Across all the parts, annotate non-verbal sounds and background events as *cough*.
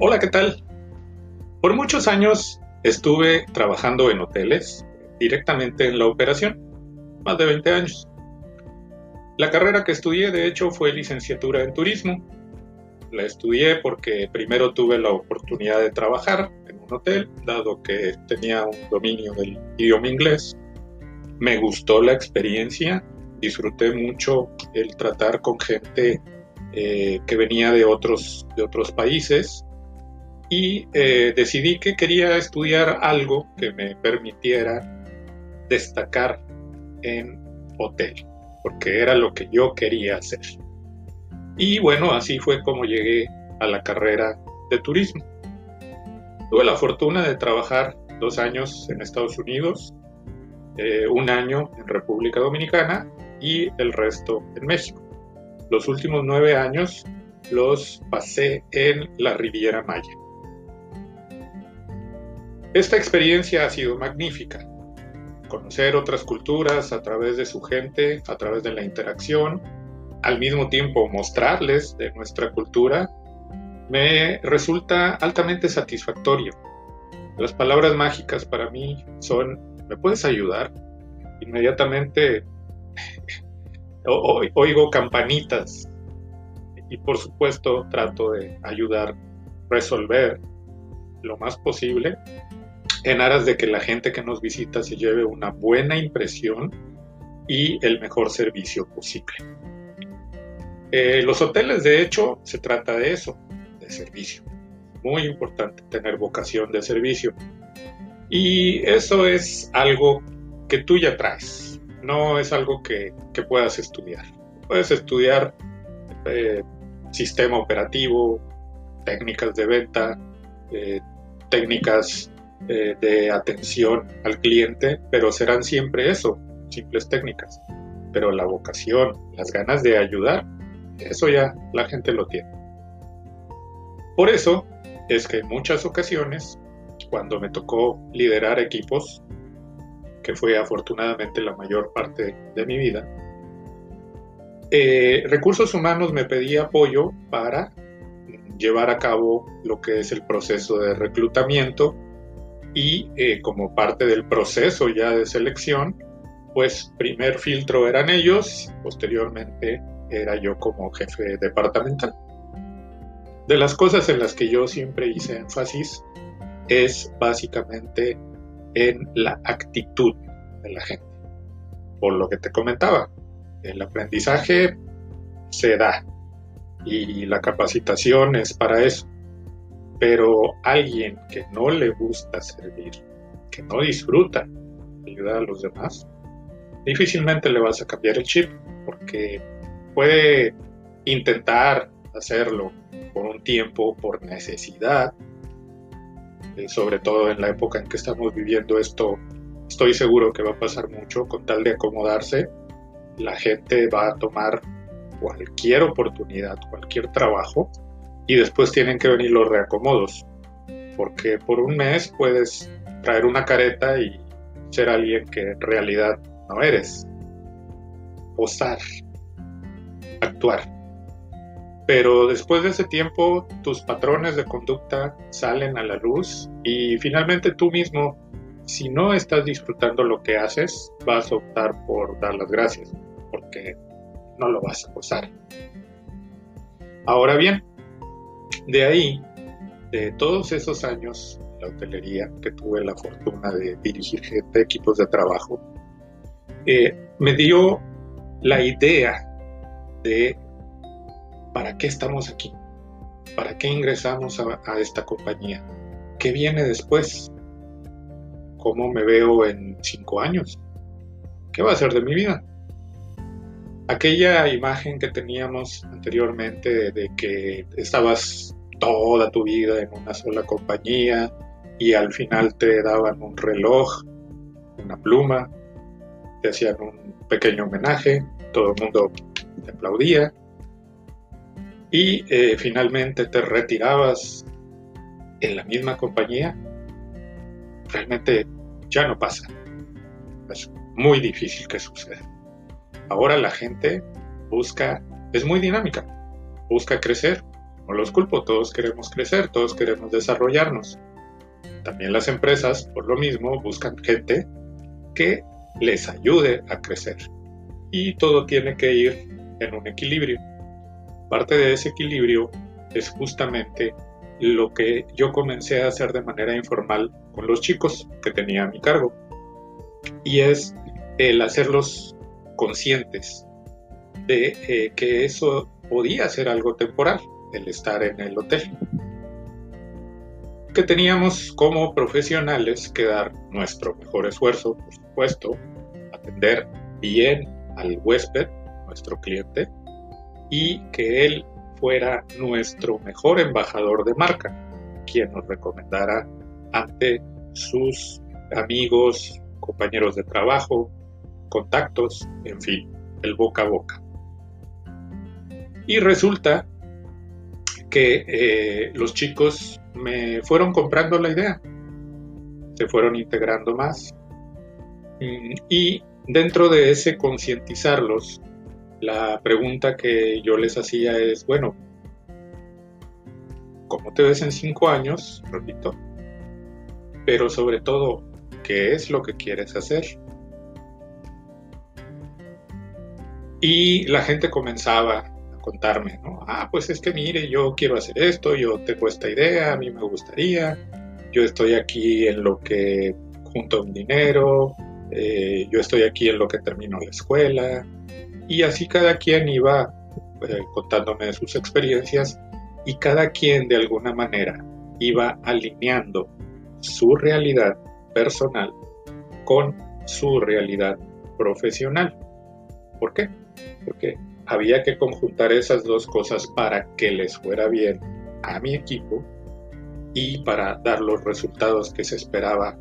Hola, ¿qué tal? Por muchos años estuve trabajando en hoteles, directamente en la operación, más de 20 años. La carrera que estudié, de hecho, fue licenciatura en turismo. La estudié porque primero tuve la oportunidad de trabajar en un hotel, dado que tenía un dominio del idioma inglés. Me gustó la experiencia, disfruté mucho el tratar con gente eh, que venía de otros, de otros países y eh, decidí que quería estudiar algo que me permitiera destacar en hotel, porque era lo que yo quería hacer. Y bueno, así fue como llegué a la carrera de turismo. Tuve la fortuna de trabajar dos años en Estados Unidos, eh, un año en República Dominicana y el resto en México. Los últimos nueve años los pasé en la Riviera Maya. Esta experiencia ha sido magnífica. Conocer otras culturas a través de su gente, a través de la interacción, al mismo tiempo mostrarles de nuestra cultura, me resulta altamente satisfactorio. Las palabras mágicas para mí son, ¿me puedes ayudar? Inmediatamente *laughs* oigo campanitas y por supuesto trato de ayudar, resolver lo más posible en aras de que la gente que nos visita se lleve una buena impresión y el mejor servicio posible. Eh, los hoteles, de hecho, se trata de eso, de servicio. Muy importante tener vocación de servicio. Y eso es algo que tú ya traes, no es algo que, puedas estudiar. Puedes estudiar eh, sistema operativo, técnicas de venta, eh, técnicas eh, de atención al cliente, pero serán siempre eso, simples técnicas. Pero la vocación, las ganas de ayudar, eso ya la gente lo tiene. Por eso es que en muchas ocasiones, cuando me tocó liderar equipos, que fue afortunadamente la mayor parte de mi vida, eh, recursos humanos me pedía apoyo para llevar a cabo lo que es el proceso de reclutamiento y eh, como parte del proceso ya de selección, pues primer filtro eran ellos, posteriormente era yo como jefe departamental. De las cosas en las que yo siempre hice énfasis es básicamente en la actitud de la gente. Por lo que te comentaba, el aprendizaje se da y la capacitación es para eso. Pero alguien que no le gusta servir, que no disfruta ayudar a los demás, difícilmente le vas a cambiar el chip, porque puede intentar hacerlo por un tiempo, por necesidad, eh, sobre todo en la época en que estamos viviendo esto, estoy seguro que va a pasar mucho con tal de acomodarse, la gente va a tomar cualquier oportunidad, cualquier trabajo y después tienen que venir los reacomodos, porque por un mes puedes traer una careta y ser alguien que en realidad no eres, posar, actuar. Pero después de ese tiempo tus patrones de conducta salen a la luz y finalmente tú mismo, si no estás disfrutando lo que haces, vas a optar por dar las gracias, porque no lo vas a posar. Ahora bien, de ahí, de todos esos años en la hotelería que tuve la fortuna de dirigir gente, equipos de trabajo, eh, me dio la idea de para qué estamos aquí, para qué ingresamos a, a esta compañía, qué viene después, cómo me veo en cinco años, qué va a ser de mi vida aquella imagen que teníamos anteriormente de que estabas toda tu vida en una sola compañía y al final te daban un reloj, una pluma, te hacían un pequeño homenaje, todo el mundo te aplaudía y eh, finalmente te retirabas en la misma compañía, realmente ya no pasa. Es muy difícil que suceda. Ahora la gente busca, es muy dinámica, busca crecer, no los culpo, todos queremos crecer, todos queremos desarrollarnos. También las empresas, por lo mismo, buscan gente que les ayude a crecer. Y todo tiene que ir en un equilibrio. Parte de ese equilibrio es justamente lo que yo comencé a hacer de manera informal con los chicos que tenía a mi cargo. Y es el hacerlos conscientes de eh, que eso podía ser algo temporal, el estar en el hotel. Que teníamos como profesionales que dar nuestro mejor esfuerzo, por supuesto, atender bien al huésped, nuestro cliente, y que él fuera nuestro mejor embajador de marca, quien nos recomendara ante sus amigos, compañeros de trabajo, contactos, en fin, el boca a boca. Y resulta que eh, los chicos me fueron comprando la idea, se fueron integrando más mm, y dentro de ese concientizarlos la pregunta que yo les hacía es, bueno, ¿cómo te ves en cinco años? Repito. Pero sobre todo, ¿qué es lo que quieres hacer? Y la gente comenzaba contarme, ¿no? Ah, pues es que mire, yo quiero hacer esto, yo tengo esta idea, a mí me gustaría, yo estoy aquí en lo que junto un dinero, eh, yo estoy aquí en lo que termino la escuela, y así cada quien iba eh, contándome sus experiencias y cada quien de alguna manera iba alineando su realidad personal con su realidad profesional. ¿Por qué? Porque había que conjuntar esas dos cosas para que les fuera bien a mi equipo y para dar los resultados que se esperaba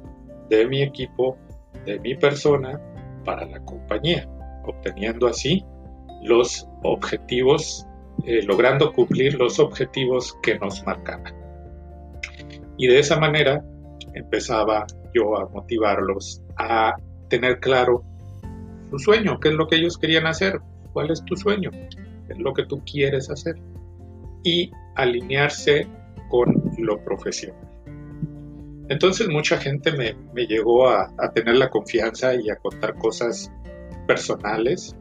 de mi equipo, de mi persona, para la compañía obteniendo así los objetivos, eh, logrando cumplir los objetivos que nos marcaban. Y de esa manera empezaba yo a motivarlos a tener claro su sueño, qué es lo que ellos querían hacer, cuál es tu sueño, es lo que tú quieres hacer. Y alinearse con lo profesional. Entonces mucha gente me, llegó a, a, tener la confianza y a contar cosas personales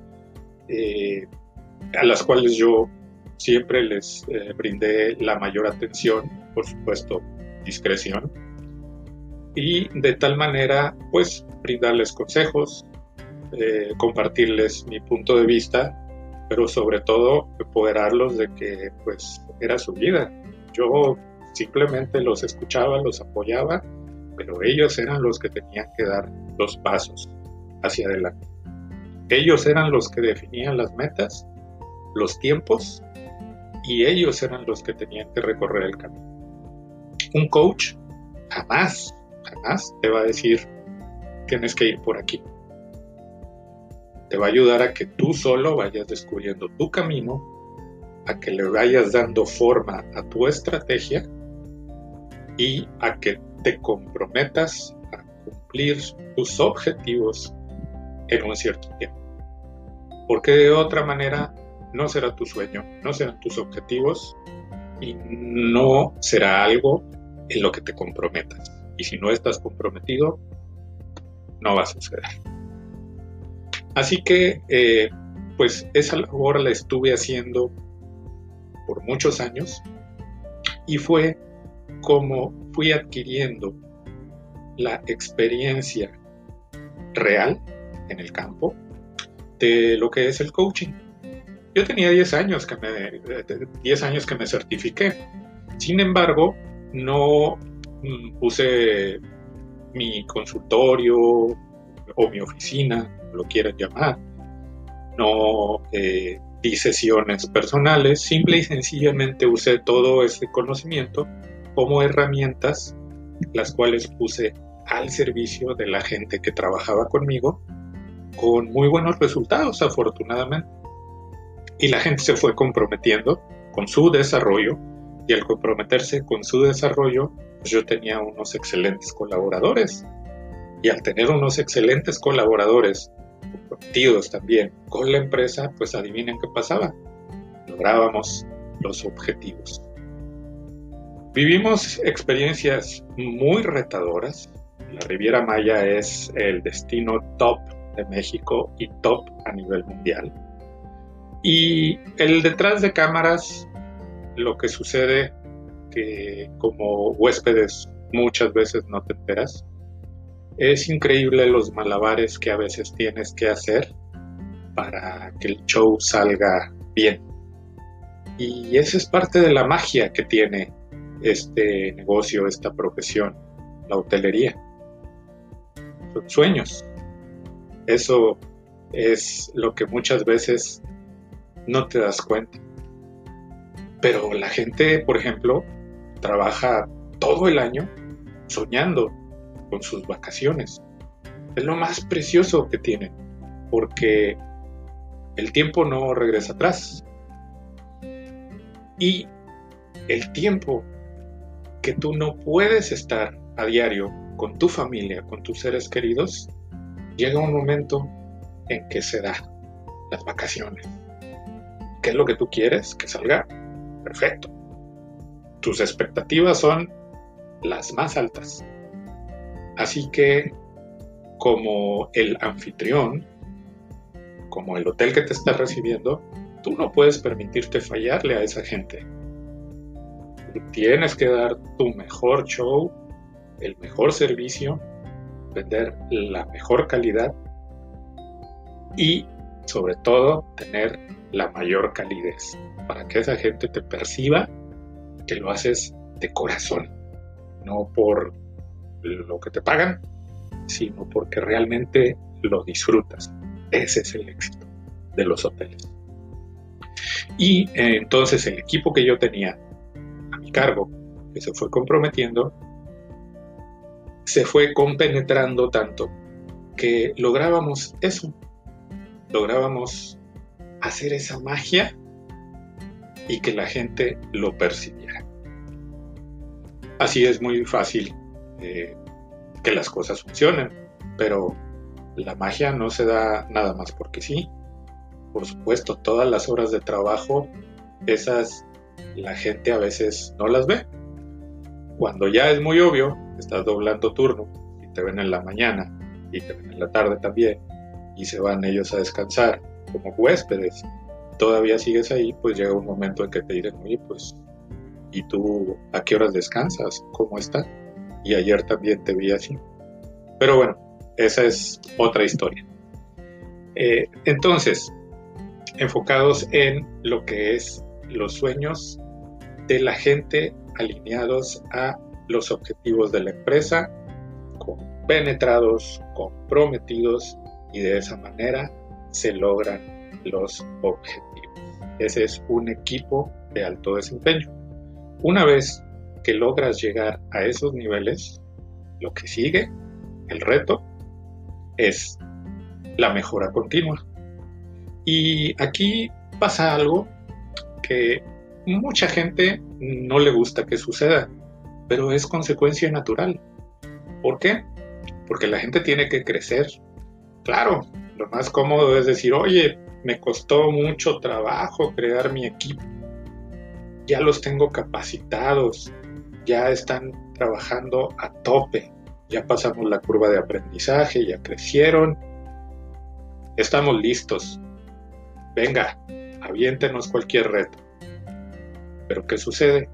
eh, a las cuales yo siempre les eh, brindé la mayor atención, por supuesto, discreción, y de tal manera, pues, brindarles consejos, eh, compartirles mi punto de vista, pero sobre todo empoderarlos de que, pues, era su vida. Yo simplemente los escuchaba, los apoyaba, pero ellos eran los que tenían que dar los pasos hacia adelante. Ellos eran los que definían las metas, los tiempos, y ellos eran los que tenían que recorrer el camino. Un coach jamás, jamás te va a decir, tienes que ir por aquí. Te va a ayudar a que tú solo vayas descubriendo tu camino, a que le vayas dando forma a tu estrategia y a que te comprometas a cumplir tus objetivos en un cierto tiempo. Porque de otra manera no será tu sueño, no serán tus objetivos y no será algo en lo que te comprometas. Y si no estás comprometido, no va a suceder. Así que, eh, pues esa labor la estuve haciendo por muchos años y fue como fui adquiriendo la experiencia real en el campo de lo que es el coaching. Yo tenía 10 años que me, 10 años que me certifiqué. Sin embargo, no mm, puse mi consultorio o mi oficina, lo quieran llamar. No eh, di sesiones personales, simple y sencillamente usé todo ese conocimiento como herramientas, las cuales puse al servicio de la gente que trabajaba conmigo con muy buenos resultados, afortunadamente. Y la gente se fue comprometiendo con su desarrollo y al comprometerse con su desarrollo, pues yo tenía unos excelentes colaboradores. Y al tener unos excelentes colaboradores comprometidos también con la empresa, pues adivinen qué pasaba. Lográbamos los objetivos. Vivimos experiencias muy retadoras. La Riviera Maya es el destino top de México y top a nivel mundial. Y el detrás de cámaras, lo que sucede que como huéspedes muchas veces no te enteras, es increíble los malabares que a veces tienes que hacer para que el show salga bien. Y esa es parte de la magia que tiene este negocio, esta profesión, la hotelería. Son sueños. Eso es lo que muchas veces no te das cuenta. Pero la gente, por ejemplo, trabaja todo el año soñando con sus vacaciones. Es lo más precioso que tienen, porque el tiempo no regresa atrás. Y el tiempo que tú no puedes estar a diario con tu familia, con tus seres queridos, llega un momento en que se da las vacaciones. ¿Qué es lo que tú quieres? Que salga perfecto. Tus expectativas son las más altas. Así que, como el anfitrión, como el hotel que te está recibiendo, tú no puedes permitirte fallarle a esa gente. tienes que dar tu mejor show, el mejor servicio, vender la mejor calidad y sobre todo tener la mayor calidez para que esa gente te perciba que lo haces de corazón, no por lo que te pagan, sino porque realmente lo disfrutas. Ese es el éxito de los hoteles. Y eh, entonces el equipo que yo tenía a mi cargo, que se fue comprometiendo, se fue compenetrando tanto que lográbamos eso, lográbamos hacer esa magia y que la gente lo percibiera. Así es muy fácil que las cosas funcionen, pero la magia no se da nada más porque sí. Por supuesto, todas las horas de trabajo, esas la gente a veces no las ve. Cuando ya es muy obvio, estás doblando turno y te ven en la mañana y te ven en la tarde también y se van ellos a descansar como huéspedes, todavía sigues ahí, pues llega un momento en que te dicen, oye, pues, ¿y tú a qué horas descansas? ¿Cómo está? Y ayer también te vi así. Pero bueno, esa es otra historia. Eh, entonces, enfocados en lo que es los sueños de la gente alineados a los objetivos de la empresa, penetrados, comprometidos y de esa manera se logran los objetivos. Ese es un equipo de alto desempeño. Una vez que logras llegar a esos niveles, lo que sigue, el reto, es la mejora continua. Y aquí pasa algo que mucha gente no le gusta que suceda, pero es consecuencia natural. ¿Por qué? Porque la gente tiene que crecer. Claro, lo más cómodo es decir, oye, me costó mucho trabajo crear mi equipo. Ya los tengo capacitados, ya están trabajando a tope, ya pasamos la curva de aprendizaje, ya crecieron, estamos listos. Venga, aviéntenos cualquier reto. Pero ¿qué sucede?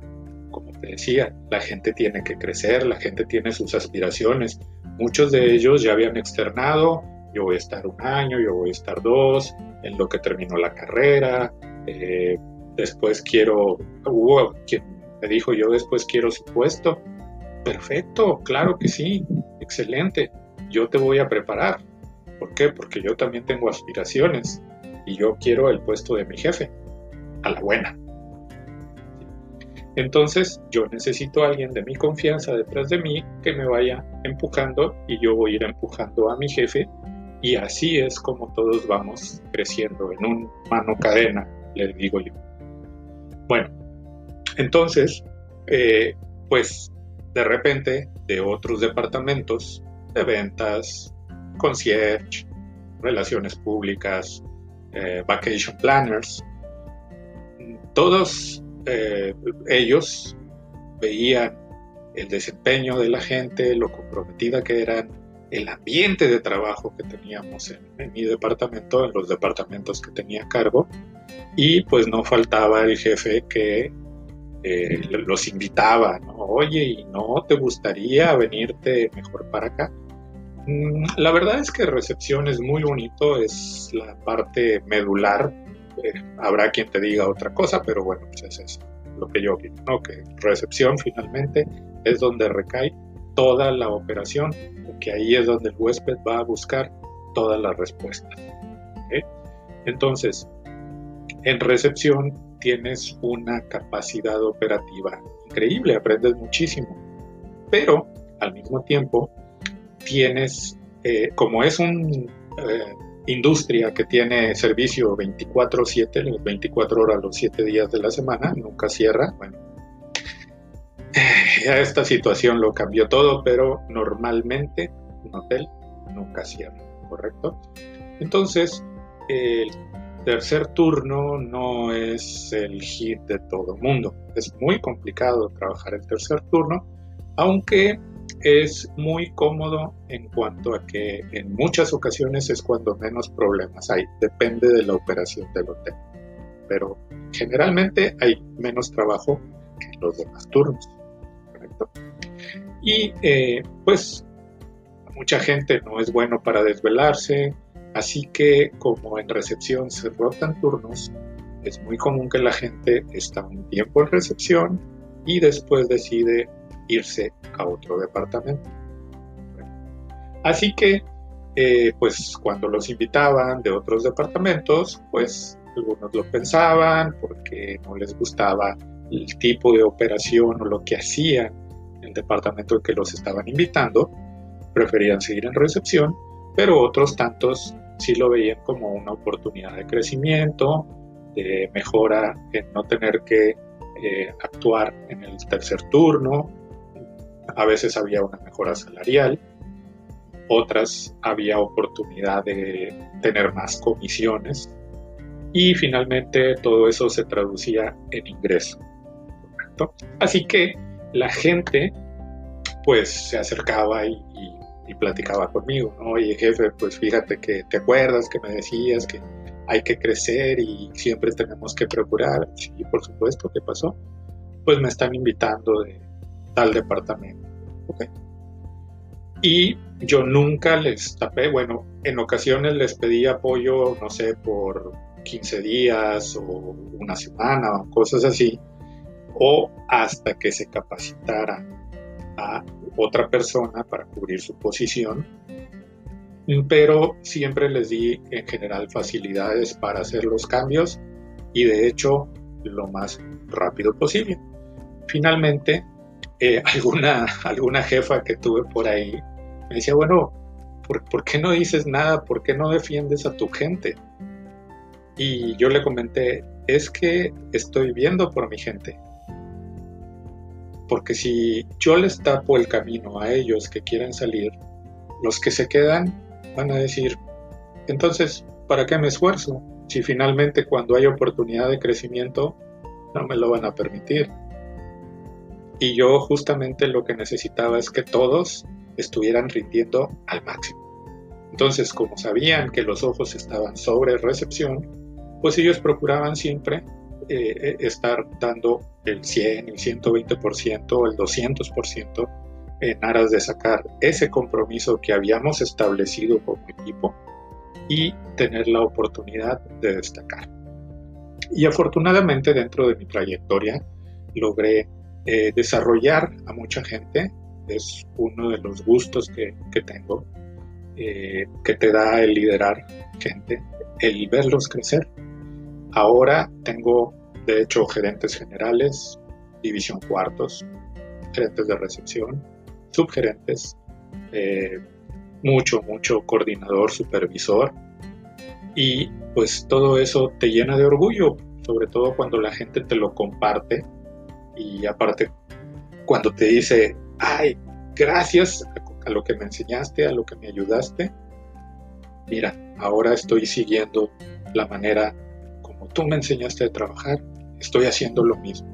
Como te decía, la gente tiene que crecer, la gente tiene sus aspiraciones. Muchos de ellos ya habían externado, yo voy a estar un año, yo voy a estar dos, en lo que terminó la carrera, eh, después quiero, hubo quien me dijo yo después quiero su puesto, Perfecto, claro que sí, excelente. Yo te voy a preparar. ¿Por qué? Porque yo también tengo aspiraciones y yo quiero el puesto de mi jefe, a la buena. Entonces yo necesito a alguien de mi confianza detrás de mí que me vaya empujando y yo voy a ir empujando a mi jefe y así es como todos vamos creciendo en un mano cadena, le digo yo. Bueno, entonces, eh, pues de repente de otros departamentos de ventas, concierge, relaciones públicas, eh, vacation planners, todos eh, ellos veían el desempeño de la gente, lo comprometida que eran, el ambiente de trabajo que teníamos en, mi departamento, en los departamentos que tenía cargo, y pues no faltaba el jefe que eh, los invitaba, ¿no? Oye, ¿y no te gustaría venirte mejor para acá? Mm, la verdad es que recepción es muy bonito, es la parte medular. Eh, habrá quien te diga otra cosa, pero bueno, pues es eso, lo que yo opino, ¿no? Que recepción finalmente es donde recae toda la operación, porque ahí es donde el huésped va a buscar todas las respuestas. Entonces, en recepción tienes una capacidad operativa increíble, aprendes muchísimo, pero al mismo tiempo tienes, eh, como es una eh, industria que tiene servicio 24/7, 24 horas los 7 días de la semana, nunca cierra, bueno, esta situación lo cambió todo, pero normalmente un hotel nunca cierra, ¿correcto? Entonces, el tercer turno no es el hit de todo mundo. Es muy complicado trabajar el tercer turno, aunque es muy cómodo en cuanto a que en muchas ocasiones es cuando menos problemas hay. Depende de la operación del hotel. Pero generalmente hay menos trabajo que en los demás turnos. Y eh, pues mucha gente no es bueno para desvelarse, así que como en recepción se rotan turnos, es muy común que la gente está un tiempo en recepción y después decide irse a otro departamento. Así que, eh, pues cuando los invitaban de otros departamentos, pues algunos lo pensaban porque no les gustaba el tipo de operación o lo que hacían el departamento que los estaban invitando, preferían seguir en recepción, pero otros tantos sí lo veían como una oportunidad de crecimiento, de mejora en no tener que eh, actuar en el tercer turno. A veces había una mejora salarial, otras había oportunidad de tener más comisiones y finalmente todo eso se traducía en ingreso. Así que la gente pues se acercaba y, platicaba conmigo, ¿no? Oye jefe, pues fíjate que te acuerdas que me decías que hay que crecer y siempre tenemos que procurar. Sí, por supuesto, ¿qué pasó? Pues me están invitando de tal departamento. ¿ok? Y yo nunca les tapé, bueno, en ocasiones les pedí apoyo, no sé, por 15 días o una semana o cosas así, o hasta que se capacitara a otra persona para cubrir su posición, pero siempre les di en general facilidades para hacer los cambios y de hecho lo más rápido posible. Finalmente, eh, *laughs* alguna, alguna jefa que tuve por ahí me decía, bueno, ¿por, ¿por qué no dices nada? ¿Por qué no defiendes a tu gente? Y yo le comenté, es que estoy viendo por mi gente porque si yo les tapo el camino a ellos que quieren salir, los que se quedan van a decir, entonces, ¿para qué me esfuerzo? Si finalmente cuando hay oportunidad de crecimiento no me lo van a permitir. Y yo justamente lo que necesitaba es que todos estuvieran rindiendo al máximo. Entonces, como sabían que los ojos estaban sobre recepción, pues ellos procuraban siempre eh, eh, estar dando el 100, el 120% o el 200% en aras de sacar ese compromiso que habíamos establecido como equipo y tener la oportunidad de destacar. Y afortunadamente dentro de mi trayectoria logré eh, desarrollar a mucha gente, es uno de los gustos que, que tengo, que te da el liderar gente, el verlos crecer, Ahora tengo, de hecho, gerentes generales, división cuartos, gerentes de recepción, subgerentes, eh, mucho, mucho coordinador, supervisor. Y pues todo eso te llena de orgullo, sobre todo cuando la gente te lo comparte y aparte cuando te dice, ay, gracias a lo que me enseñaste, a lo que me ayudaste, mira, ahora estoy siguiendo la manera tú me enseñaste a trabajar, estoy haciendo lo mismo.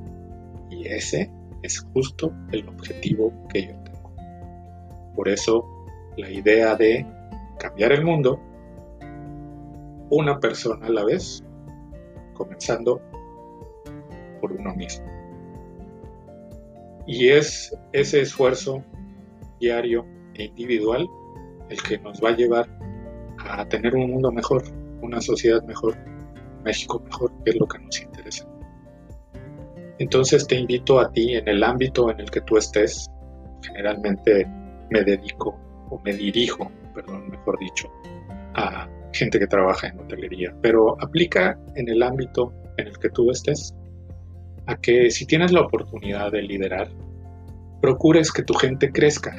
Y ese es justo el objetivo que yo tengo. Por eso la idea de cambiar el mundo, una persona a la vez, comenzando por uno mismo. Y es ese esfuerzo diario e individual el que nos va a llevar a tener un mundo mejor, una sociedad mejor, México mejor, que es lo que nos interesa. Entonces te invito a ti en el ámbito en el que tú estés, generalmente me dedico o me dirijo, perdón, mejor dicho, a gente que trabaja en hotelería, pero aplica en el ámbito en el que tú estés a que si tienes la oportunidad de liderar, procures que tu gente crezca,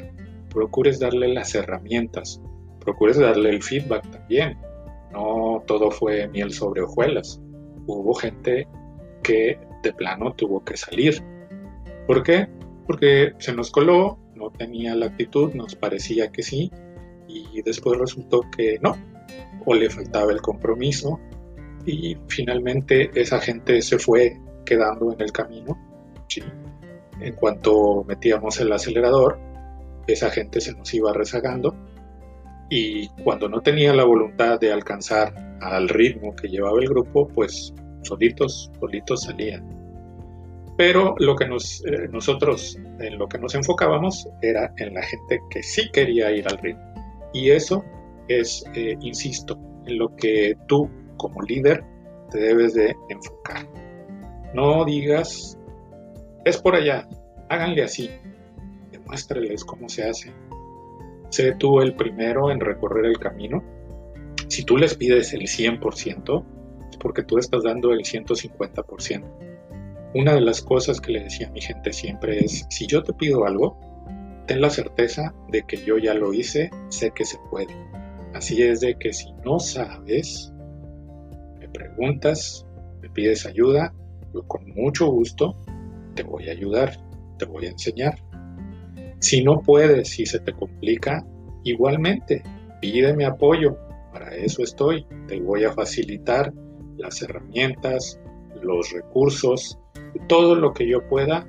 procures darle las herramientas, procures darle el feedback también. No todo fue miel sobre hojuelas. Hubo gente que de plano tuvo que salir. ¿Por qué? Porque se nos coló, no tenía la actitud, nos parecía que sí, y después resultó que no, o le faltaba el compromiso, y finalmente esa gente se fue quedando en el camino. En cuanto metíamos el acelerador, esa gente se nos iba rezagando y cuando no tenía la voluntad de alcanzar al ritmo que llevaba el grupo, pues solitos, solitos salían. Pero lo que nos, eh, nosotros en lo que nos enfocábamos era en la gente que sí quería ir al ritmo. Y eso es, eh, insisto, en lo que tú como líder te debes de enfocar. No digas, es por allá, háganle así, demuéstrales cómo se hace. Sé tú el primero en recorrer el camino. Si tú les pides el 100%, es porque tú estás dando el 150%. Una de las cosas que le decía a mi gente siempre es, si yo te pido algo, ten la certeza de que yo ya lo hice, sé que se puede. Así es de que si no sabes, me preguntas, me pides ayuda, yo con mucho gusto te voy a ayudar, te voy a enseñar. Si no puedes, si se te complica, igualmente pídeme apoyo, para eso estoy, te voy a facilitar las herramientas, los recursos, todo lo que yo pueda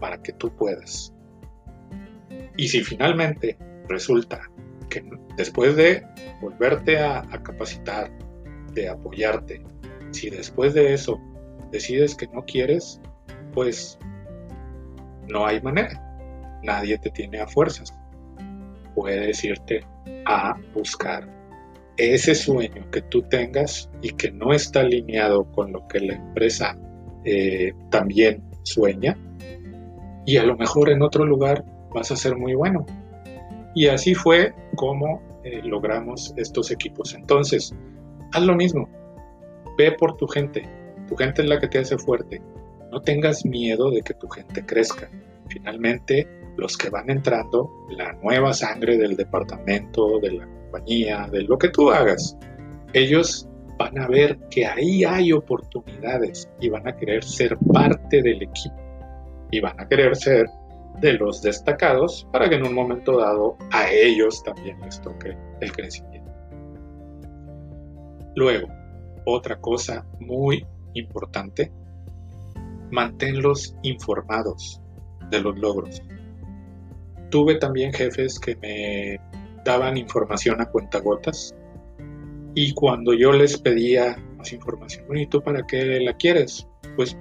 para que tú puedas. Y si finalmente resulta que después de volverte a, capacitar, de apoyarte, si después de eso decides que no quieres, pues no hay manera. Nadie te tiene a fuerzas. Puedes irte a buscar ese sueño que tú tengas y que no está alineado con lo que la empresa eh, también sueña. Y a lo mejor en otro lugar vas a ser muy bueno. Y así fue como eh, logramos estos equipos. Entonces, haz lo mismo. Ve por tu gente, tu gente es la que te hace fuerte. No tengas miedo de que tu gente crezca. Finalmente, los que van entrando, la nueva sangre del departamento, de la de lo que tú hagas, ellos van a ver que ahí hay oportunidades y van a querer ser parte del equipo y van a querer ser de los destacados para que en un momento dado a ellos también les toque el crecimiento. Luego, otra cosa muy importante, manténlos informados de los logros. Tuve también jefes que me daban información a cuentagotas y cuando yo les pedía más información, ¿y tú para qué la quieres? Pues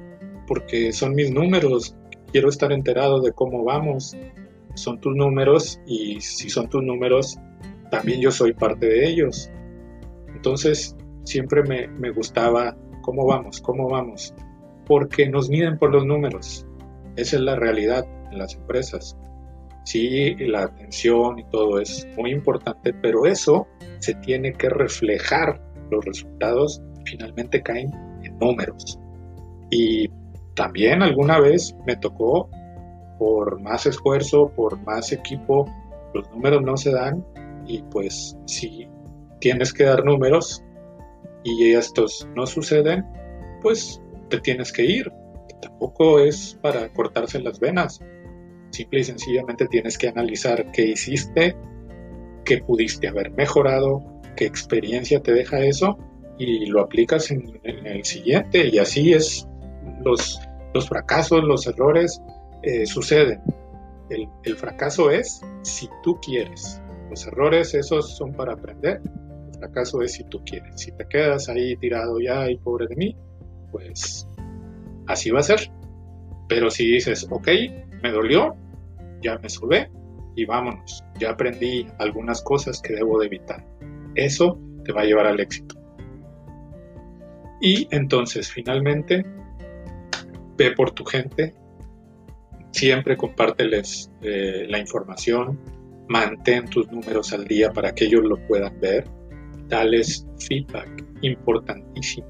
porque son mis números, quiero estar enterado de cómo vamos, son tus números y si son tus números, también yo soy parte de ellos. Entonces, siempre me, me gustaba ¿Cómo vamos? ¿Cómo vamos? Porque nos miden por los números. Esa es la realidad en las empresas. Sí, la atención y todo es muy importante, pero eso se tiene que reflejar. Los resultados finalmente caen en números. Y también alguna vez me tocó, por más esfuerzo, por más equipo, los números no se dan y pues si tienes que dar números, y estos no suceden, pues te tienes que ir. Tampoco es para cortarse las venas. Simple y sencillamente tienes que analizar qué hiciste, qué pudiste haber mejorado, qué experiencia te deja eso y lo aplicas en, el siguiente. Y así es los, los fracasos, los errores, eh, suceden. El, el, fracaso es si tú quieres. Los errores esos son para aprender. El fracaso es si tú quieres. Si te quedas ahí tirado ya y pobre de mí, pues así va a ser. Pero si dices, ok, me dolió, ya me subé y vámonos, ya aprendí algunas cosas que debo de evitar. Eso te va a llevar al éxito. Y entonces, finalmente, ve por tu gente, siempre compárteles eh, la información, mantén tus números al día para que ellos lo puedan ver, dales feedback, importantísimo.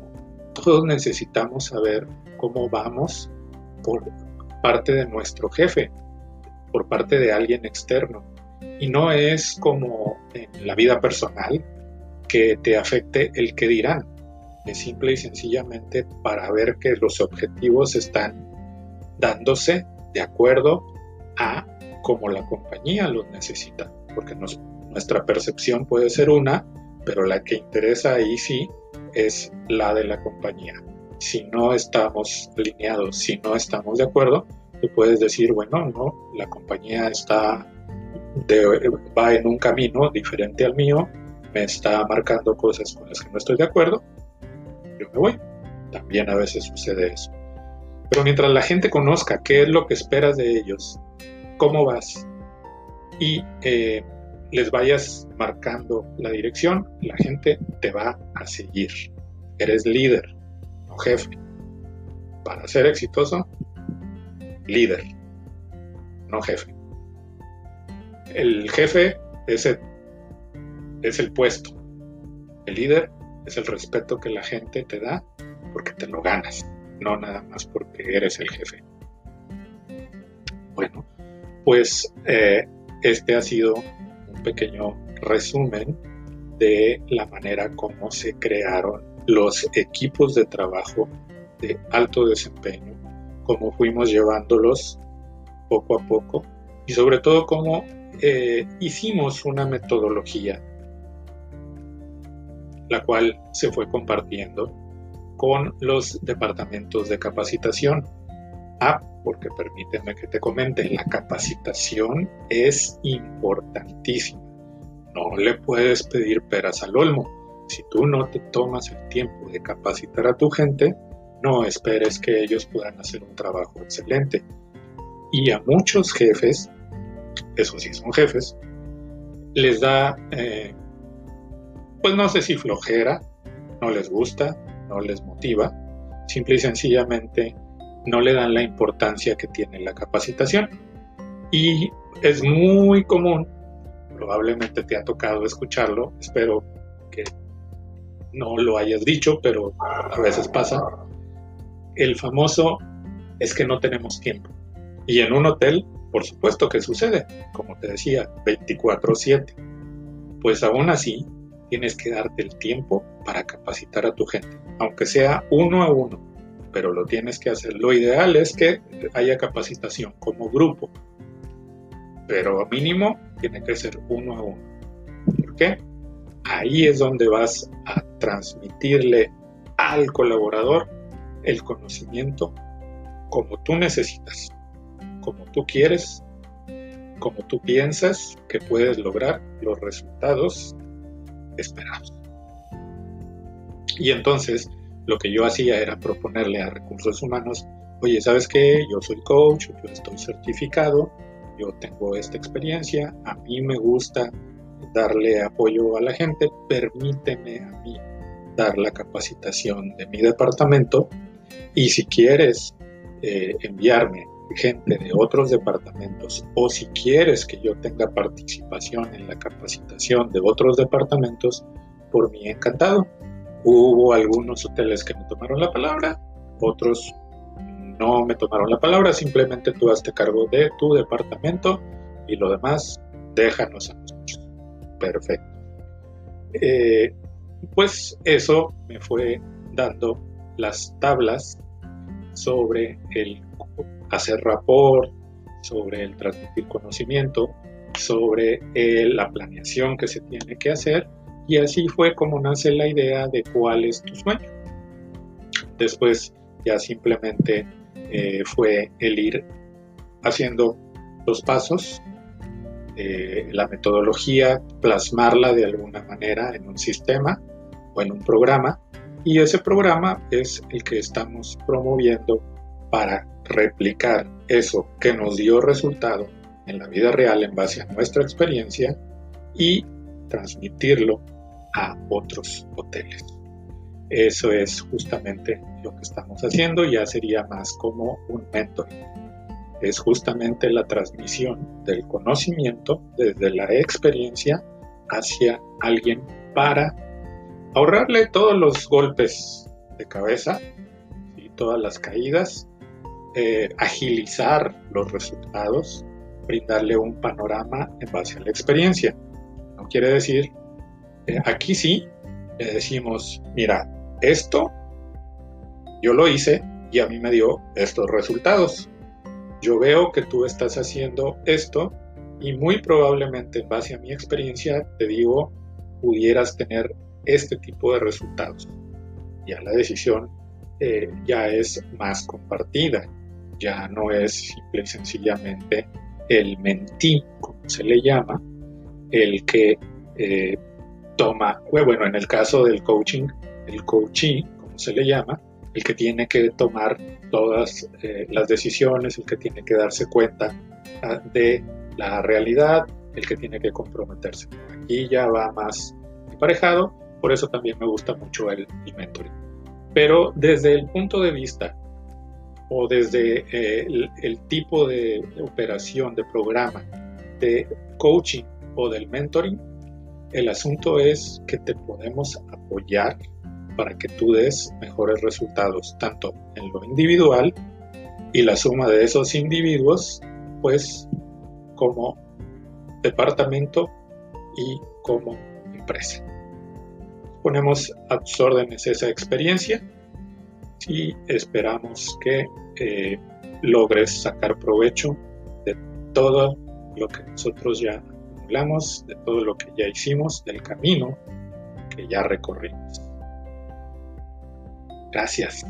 Todos necesitamos saber cómo vamos por parte de nuestro jefe, por parte de alguien externo. Y no es como en la vida personal que te afecte el que dirán. Es simple y sencillamente para ver que los objetivos están dándose de acuerdo a cómo la compañía los necesita. Porque nuestra percepción puede ser una, pero la que interesa ahí sí es la de la compañía. Si no estamos alineados, si no estamos de acuerdo, tú puedes decir, bueno, no, la compañía está va en un camino diferente al mío, me está marcando cosas con las que no estoy de acuerdo, yo me voy. También a veces sucede eso. Pero mientras la gente conozca qué es lo que esperas de ellos, cómo vas y eh, les vayas marcando la dirección, la gente te va a seguir. Eres líder, jefe. Para ser exitoso, líder, no jefe. El jefe es el, es el puesto. El líder es el respeto que la gente te da porque te lo ganas, no nada más porque eres el jefe. Bueno, pues eh, este ha sido un pequeño resumen de la manera como se crearon los equipos de trabajo de alto desempeño cómo fuimos llevándolos poco a poco y sobre todo cómo eh, hicimos una metodología la cual se fue compartiendo con los departamentos de capacitación. Ah, porque permíteme que te comente, la capacitación es importantísima. No le puedes pedir peras al olmo. Si tú no te tomas el tiempo de capacitar a tu gente, no esperes que ellos puedan hacer un trabajo excelente. Y a muchos jefes, eso sí son jefes, les da, eh, pues no sé si flojera, no les gusta, no les motiva, simple y sencillamente no le dan la importancia que tiene la capacitación. Y es muy común, probablemente te ha tocado escucharlo, espero que no lo hayas dicho, pero a veces pasa, el famoso es que no tenemos tiempo. Y en un hotel, por supuesto que sucede, como te decía, 24/7. Pues aún así, tienes que darte el tiempo para capacitar a tu gente, aunque sea uno a uno, pero lo tienes que hacer. Lo ideal es que haya capacitación como grupo, pero mínimo tiene que ser uno a uno. ¿Por qué? Ahí es donde vas a transmitirle al colaborador el conocimiento como tú necesitas, como tú quieres, como tú piensas que puedes lograr los resultados esperados. Y entonces lo que yo hacía era proponerle a recursos humanos, oye, ¿sabes qué? Yo soy coach, yo estoy certificado, yo tengo esta experiencia, a mí me gusta darle apoyo a la gente, permíteme a mí dar la capacitación de mi departamento y si quieres eh, enviarme gente de otros departamentos o si quieres que yo tenga participación en la capacitación de otros departamentos, por mí encantado. Hubo algunos hoteles que me tomaron la palabra, otros no me tomaron la palabra, simplemente tú hazte cargo de tu departamento y lo demás déjanos a nosotros. Perfecto. Eh, pues eso me fue dando las tablas sobre el hacer rapport, sobre el transmitir conocimiento, sobre la planeación que se tiene que hacer y así fue como nace la idea de cuál es tu sueño. Después ya simplemente eh, fue el ir haciendo los pasos, eh, la metodología, plasmarla de alguna manera en un sistema en un programa y ese programa es el que estamos promoviendo para replicar eso que nos dio resultado en la vida real en base a nuestra experiencia y transmitirlo a otros hoteles. Eso es justamente lo que estamos haciendo, ya sería más como un mentor. Es justamente la transmisión del conocimiento desde la experiencia hacia alguien para ahorrarle todos los golpes de cabeza y todas las caídas, eh, agilizar los resultados, brindarle un panorama en base a la experiencia. No quiere decir, eh, aquí sí, le decimos, mira, esto yo lo hice y a mí me dio estos resultados. Yo veo que tú estás haciendo esto y muy probablemente en base a mi experiencia te digo, pudieras tener este tipo de resultados. Ya la decisión eh, ya es más compartida, ya no es simple y sencillamente el mentí, como se le llama, el que eh, toma, bueno, en el caso del coaching, el coachee, como se le llama, el que tiene que tomar todas eh, las decisiones, el que tiene que darse cuenta ah, de la realidad, el que tiene que comprometerse. Aquí ya va más emparejado, por eso también me gusta mucho el, mentoring. Pero desde el punto de vista o desde eh, el, tipo de operación, de programa, de coaching o del mentoring, el asunto es que te podemos apoyar para que tú des mejores resultados, tanto en lo individual y la suma de esos individuos, pues como departamento y como empresa. Ponemos a tus órdenes esa experiencia y esperamos que eh, logres sacar provecho de todo lo que nosotros ya acumulamos, de todo lo que ya hicimos, del camino que ya recorrimos. Gracias.